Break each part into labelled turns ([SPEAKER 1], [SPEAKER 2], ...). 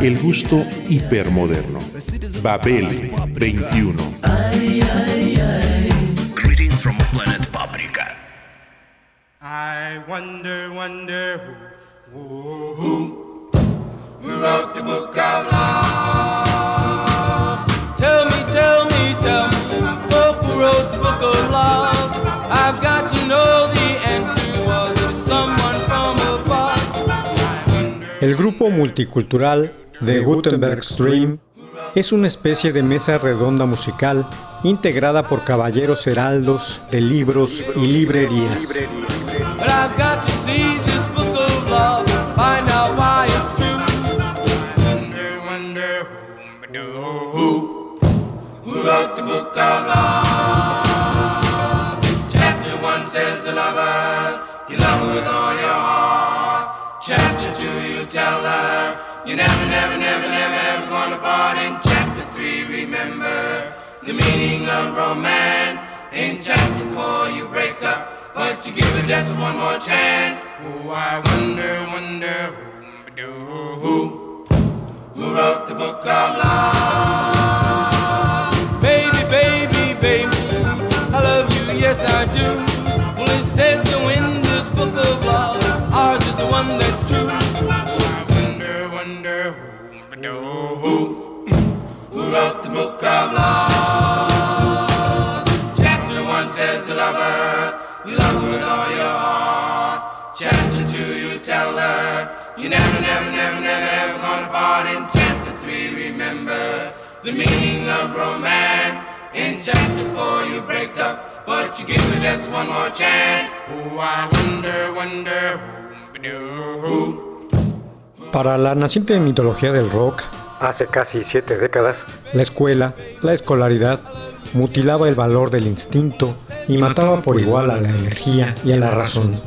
[SPEAKER 1] El gusto hipermoderno. Babel 21.
[SPEAKER 2] Ay, ay, ay.
[SPEAKER 3] Greetings from planet Paprika.
[SPEAKER 4] I wonder, wonder who, who, who, who wrote the book of love?
[SPEAKER 5] El grupo multicultural The Gutenberg Stream es una especie de mesa redonda musical integrada por caballeros heraldos de libros y librerías.
[SPEAKER 4] Romance. In chapter four, you break up, but you give it just one more chance. Oh, I wonder, wonder who, who, who wrote the book of love?
[SPEAKER 6] The
[SPEAKER 4] meaning of romance. In chapter four, you break up, but you give her just one more chance. Oh, I wonder, wonder who, who.
[SPEAKER 5] Para la naciente mitología del rock, hace casi siete décadas, la escuela, la escolaridad, mutilaba el valor del instinto y mataba por igual a la energía y a la razón.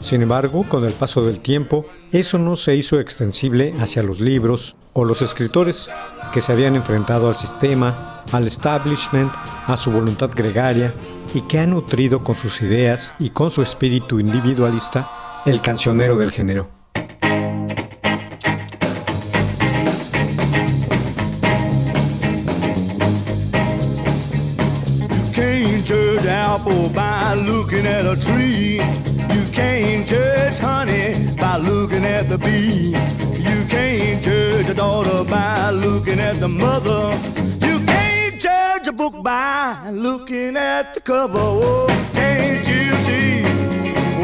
[SPEAKER 5] Sin embargo, con el paso del tiempo, eso no se hizo extensible hacia los libros o los escritores que se habían enfrentado al sistema, al establishment, a su voluntad gregaria y que han nutrido con sus ideas y con su espíritu individualista el cancionero del género.
[SPEAKER 7] By looking at the mother. You can't judge a book by looking at the cover. Oh, can't you see?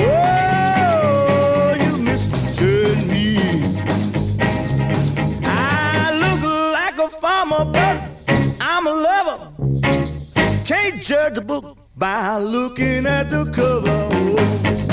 [SPEAKER 7] Oh, you misjudge me. I look like a farmer, but I'm a lover. Can't judge a book by looking at the cover. Oh,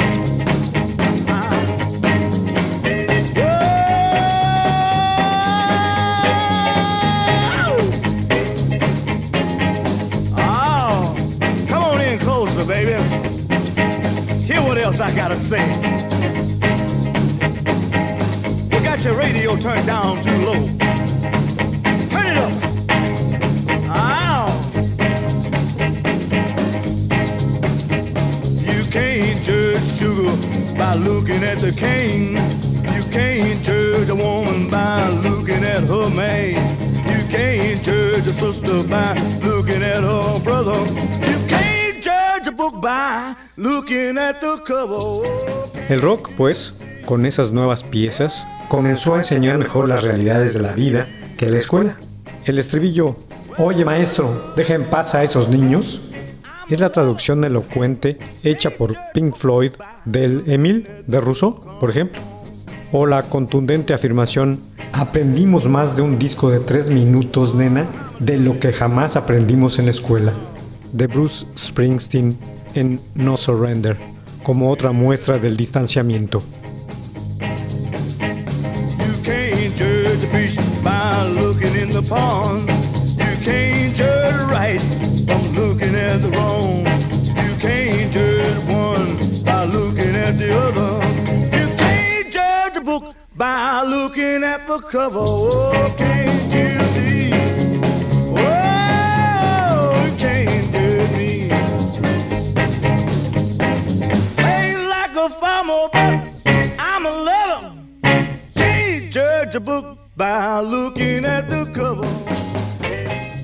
[SPEAKER 5] El rock, pues, con esas nuevas piezas, comenzó a enseñar mejor las realidades de la vida que la escuela. El estribillo, oye maestro, deja en paz a esos niños, es la traducción elocuente hecha por Pink Floyd del Emil de Rousseau, por ejemplo. O la contundente afirmación, aprendimos más de un disco de tres minutos, nena, de lo que jamás aprendimos en la escuela, de Bruce Springsteen en No Surrender, como otra muestra del distanciamiento.
[SPEAKER 7] You by looking in the pond. You can't judge a book by looking at the cover.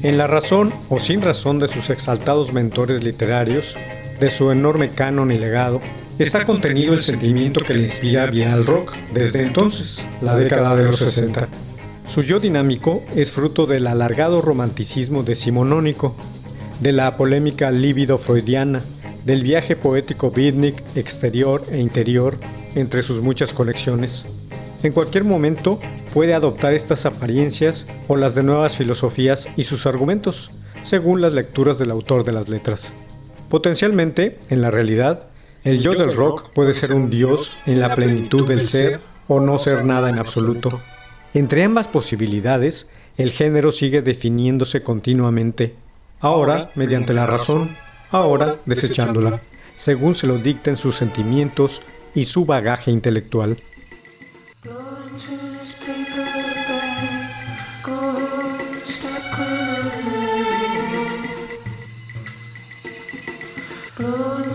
[SPEAKER 5] En la razón o sin razón de sus exaltados mentores literarios, de su enorme canon y legado, está contenido el sentimiento que le inspira al rock desde entonces, la década de los 60. Su yo dinámico es fruto del alargado romanticismo decimonónico, de la polémica líbido freudiana, del viaje poético beatnik exterior e interior entre sus muchas colecciones. En cualquier momento puede adoptar estas apariencias o las de nuevas filosofías y sus argumentos, según las lecturas del autor de las letras. Potencialmente, en la realidad, el yo del rock puede ser un dios en la plenitud del ser o no ser nada en absoluto. Entre ambas posibilidades, el género sigue definiéndose continuamente, ahora mediante la razón, ahora desechándola, según se lo dicten sus sentimientos y su bagaje intelectual.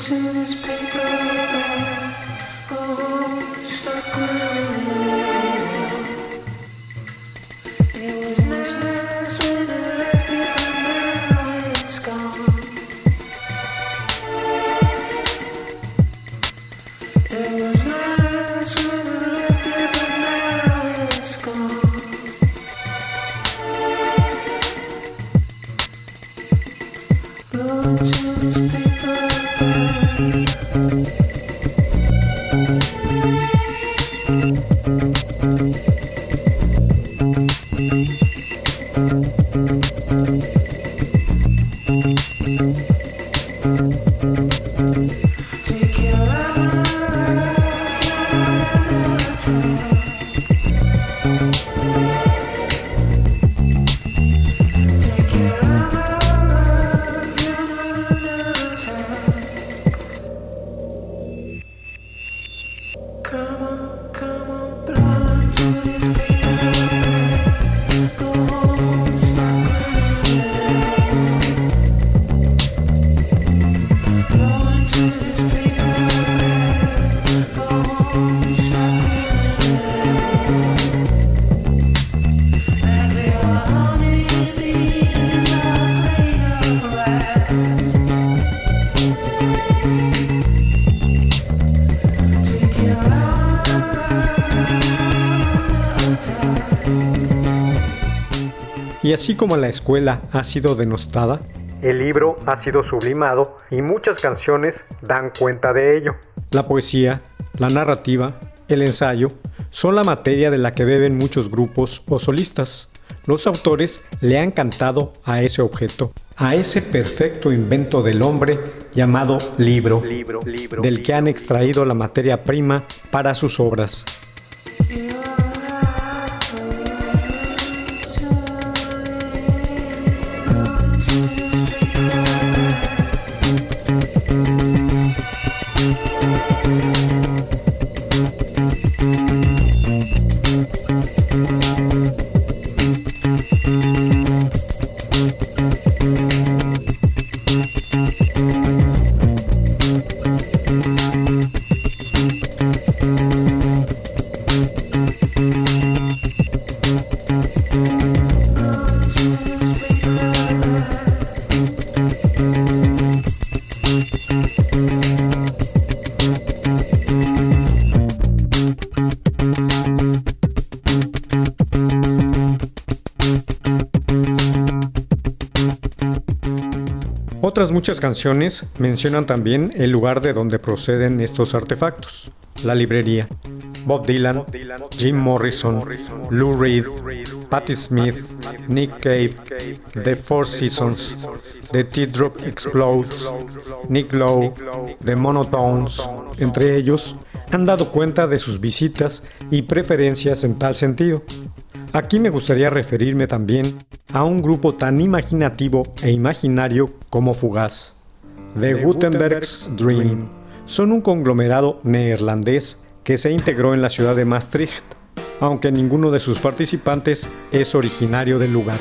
[SPEAKER 5] to these people, oh, stuck with. Así como la escuela ha sido denostada, el libro ha sido sublimado y muchas canciones dan cuenta de ello. La poesía, la narrativa, el ensayo son la materia de la que beben muchos grupos o solistas. Los autores le han cantado a ese objeto, a ese perfecto invento del hombre llamado libro, del que han extraído la materia prima para sus obras. Otras muchas canciones mencionan también el lugar de donde proceden estos artefactos, la librería. Bob Dylan, Jim Morrison, Lou Reed, Patti Smith, Nick Cave, The Four Seasons, The Teardrop Explodes, Nick Lowe, The Monotones, entre ellos, han dado cuenta de sus visitas y preferencias en tal sentido.
[SPEAKER 8] Aquí me gustaría referirme también a un grupo tan imaginativo e imaginario como Fugaz. The Gutenberg's Dream son un conglomerado neerlandés que se integró en la ciudad de Maastricht, aunque ninguno de sus participantes es originario del lugar.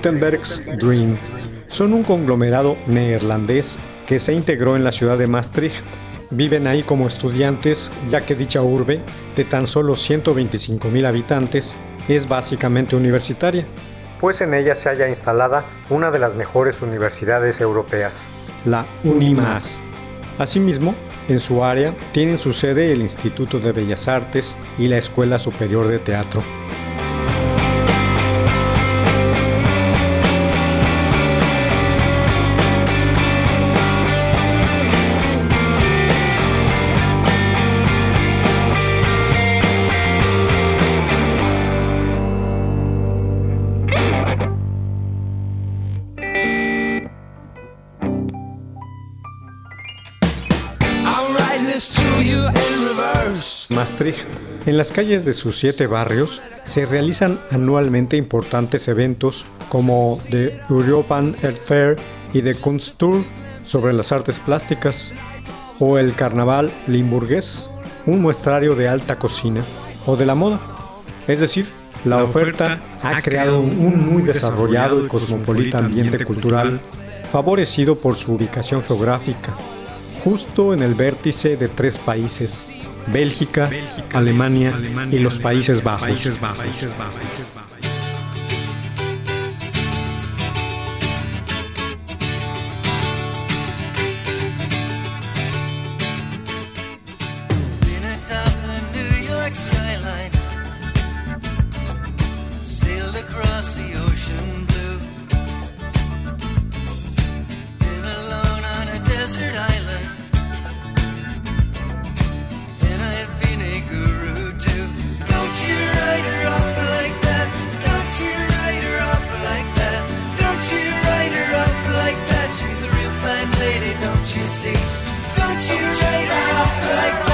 [SPEAKER 8] Gutenberg's Dream son un conglomerado neerlandés que se integró en la ciudad de Maastricht. Viven ahí como estudiantes, ya que dicha urbe, de tan solo 125.000 habitantes, es básicamente universitaria, pues en ella se halla instalada una de las mejores universidades europeas, la UNIMAS. Asimismo, en su área tienen su sede el Instituto de Bellas Artes y la Escuela Superior de Teatro. Maastricht. En las calles de sus siete barrios se realizan anualmente importantes eventos como The European Art Fair y The Kunsttour sobre las artes plásticas, o el Carnaval Limburgués, un muestrario de alta cocina o de la moda. Es decir, la oferta ha creado un muy desarrollado y cosmopolita ambiente cultural, favorecido por su ubicación geográfica, justo en el vértice de tres países, Bélgica, Alemania, y los Países Bajos.
[SPEAKER 2] Like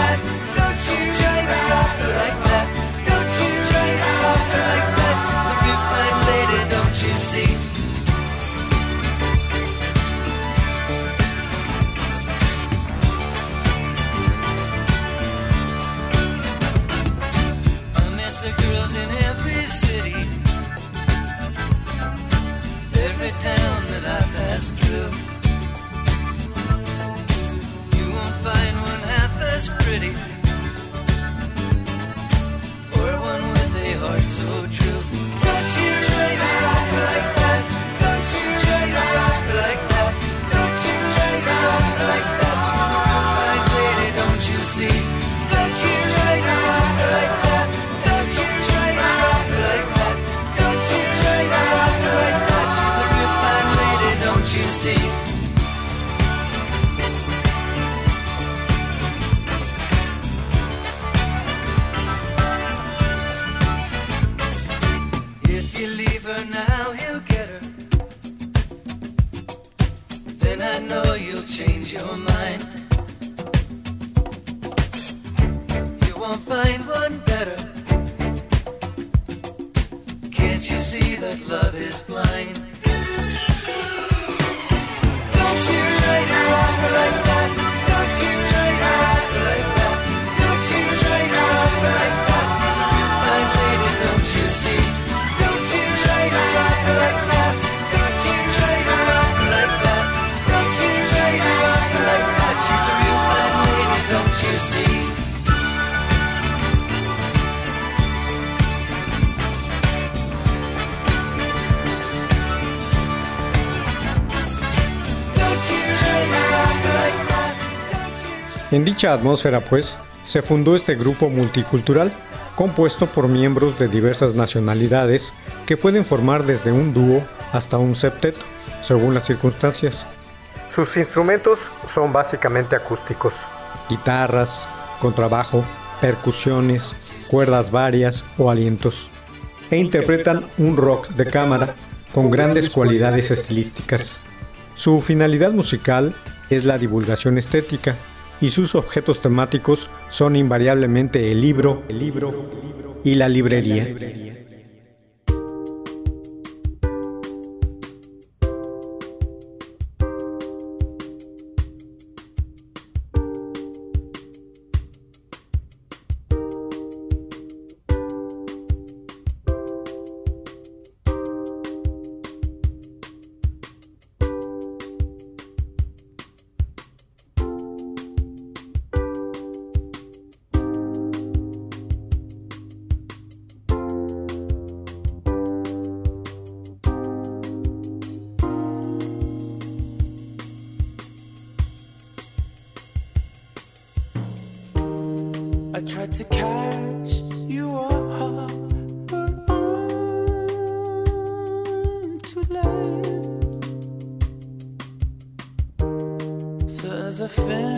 [SPEAKER 5] En dicha atmósfera, pues, se fundó este grupo multicultural, compuesto por miembros de diversas nacionalidades que pueden formar desde un dúo hasta un septeto, según las circunstancias. Sus instrumentos son básicamente acústicos. Guitarras, contrabajo, percusiones, cuerdas varias o alientos. E interpretan un rock de cámara con grandes cualidades estilísticas. Su finalidad musical es la divulgación estética y sus objetos temáticos son invariablemente el libro, el libro y la librería.
[SPEAKER 6] Tried to catch you up, but I'm too late. So as I finish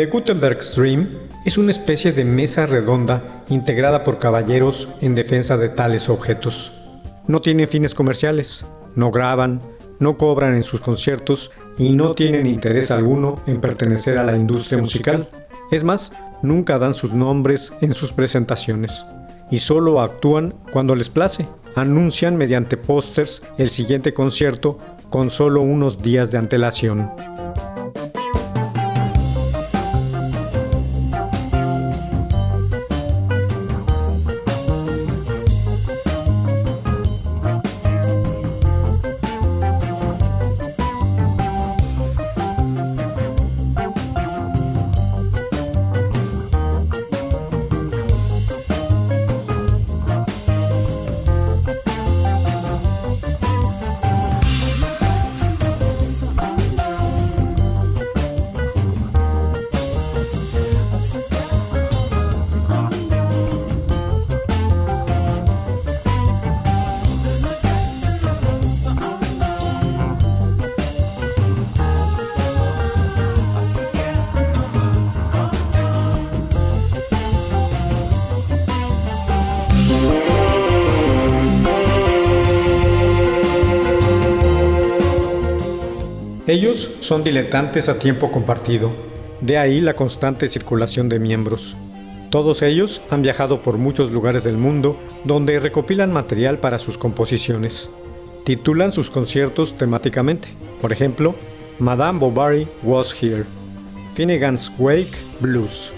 [SPEAKER 5] The Gutenberg Stream es una especie de mesa redonda integrada por caballeros en defensa de tales objetos. No tienen fines comerciales, no graban, no cobran en sus conciertos y no tienen interés alguno en pertenecer a la industria musical. Es más, nunca dan sus nombres en sus presentaciones y solo actúan cuando les place. Anuncian mediante pósters el siguiente concierto con solo unos días de antelación. Ellos son diletantes a tiempo compartido, de ahí la constante circulación de miembros. Todos ellos han viajado por muchos lugares del mundo donde recopilan material para sus composiciones. Titulan sus conciertos temáticamente, por ejemplo, Madame Bovary Was Here, Finnegan's Wake Blues,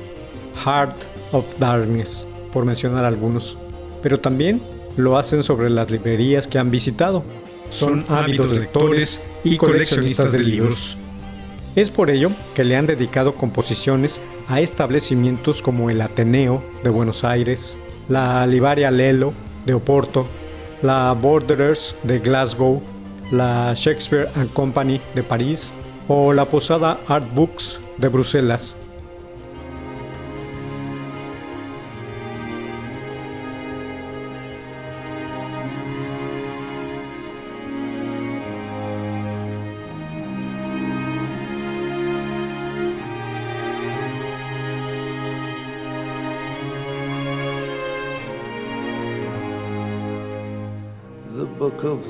[SPEAKER 5] Heart of Darkness, por mencionar algunos. Pero también lo hacen sobre las librerías que han visitado. Son ávidos lectores y coleccionistas de libros. Es por ello que le han dedicado composiciones a establecimientos como el Ateneo de Buenos Aires, la Livaria Lelo de Oporto, la Borderers de Glasgow, la Shakespeare and Company de París o la Posada Art Books de Bruselas.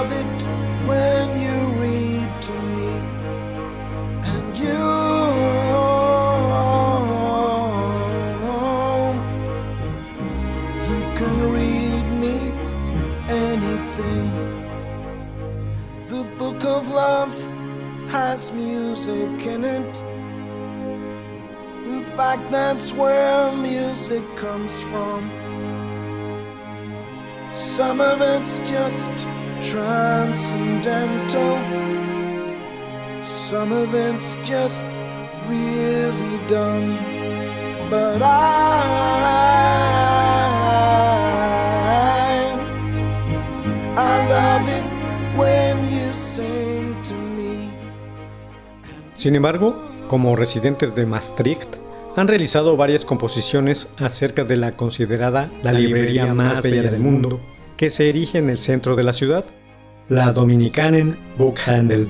[SPEAKER 9] when fact that's where music comes from some of it's just transcendental. Some of it's just really dumb. But I, I love it when you sing to me.
[SPEAKER 5] Sin embargo, como residentes de Maastricht, han realizado varias composiciones acerca de la considerada la librería más bella del mundo, que se erige en el centro de la ciudad, la Dominikanen Buchhandel.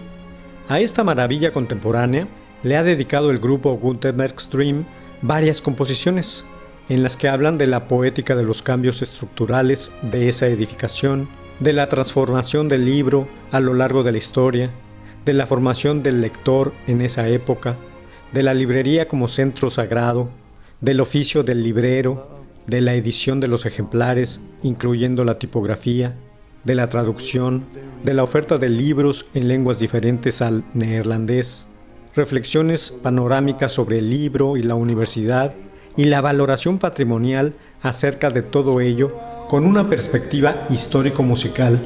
[SPEAKER 5] A esta maravilla contemporánea le ha dedicado el grupo Gutenberg Stream varias composiciones, en las que hablan de la poética de los cambios estructurales de esa edificación, de la transformación del libro a lo largo de la historia, de la formación del lector en esa época, de la librería como centro sagrado, del oficio del librero, de la edición de los ejemplares, incluyendo la tipografía, de la traducción, de la oferta de libros en lenguas diferentes al neerlandés, reflexiones panorámicas sobre el libro y la universidad y la valoración patrimonial acerca de todo ello con una perspectiva histórico-musical.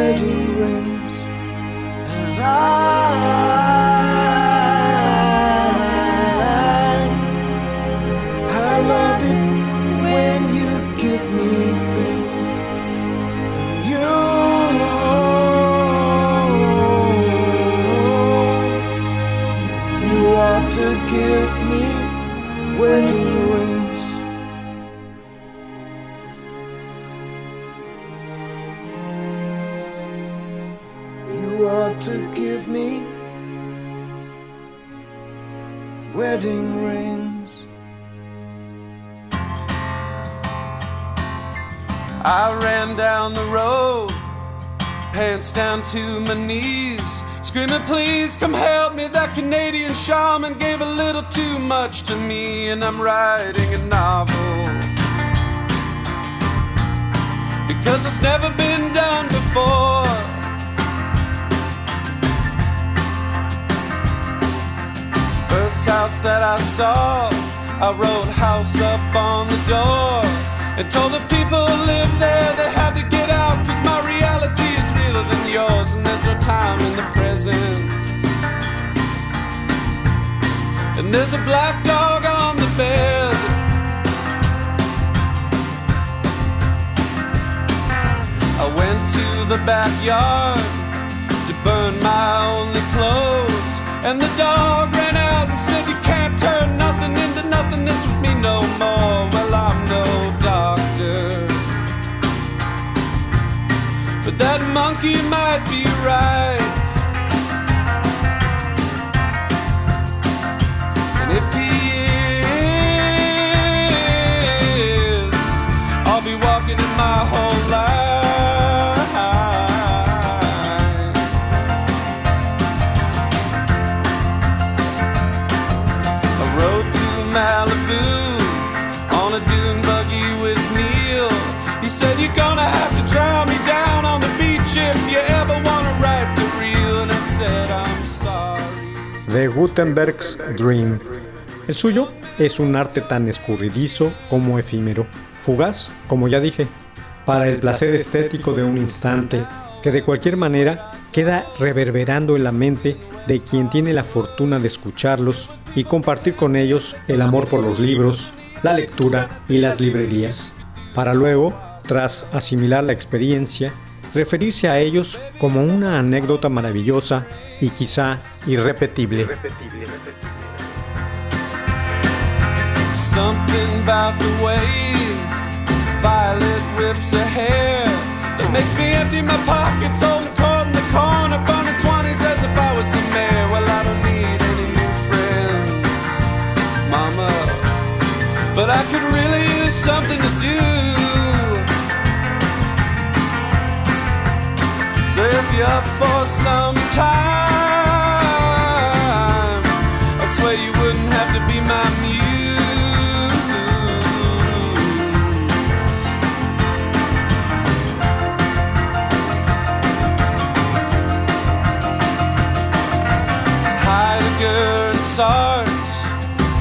[SPEAKER 9] Wedding rings and I. To give me wedding rings.
[SPEAKER 6] I ran down the road, pants down to my knees, screaming, Please come help me. That Canadian shaman gave a little too much to me, and I'm writing a novel. Because it's never been done before. House that I saw, I wrote house up on the door and told the people who lived there they had to get out because my reality is realer than yours and there's no time in the present. And there's a black dog on the bed. I went to the backyard to burn my only clothes. And the dog ran out and said, You can't turn nothing into nothingness with me no more. Well, I'm no doctor. But that monkey might be right. And if
[SPEAKER 5] de Gutenberg's Dream. El suyo es un arte tan escurridizo como efímero, fugaz, como ya dije, para el placer estético de un instante que de cualquier manera queda reverberando en la mente de quien tiene la fortuna de escucharlos y compartir con ellos el amor por los libros, la lectura y las librerías, para luego, tras asimilar la experiencia, referirse a ellos como una anécdota maravillosa y quizá irrepetible.
[SPEAKER 6] Something about the way Violet her hair that makes me empty my pockets, the the corner, burning twenties as if I was the mayor. Well, I don't need any new friends, Mama, but I could really use something to do. If you're up for it sometime, I swear you wouldn't have to be my muse. Heidegger and Sartre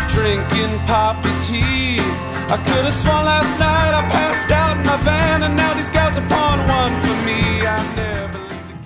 [SPEAKER 6] drinking poppy tea. I could have sworn last night I passed out in my van, and now these guys are pouring one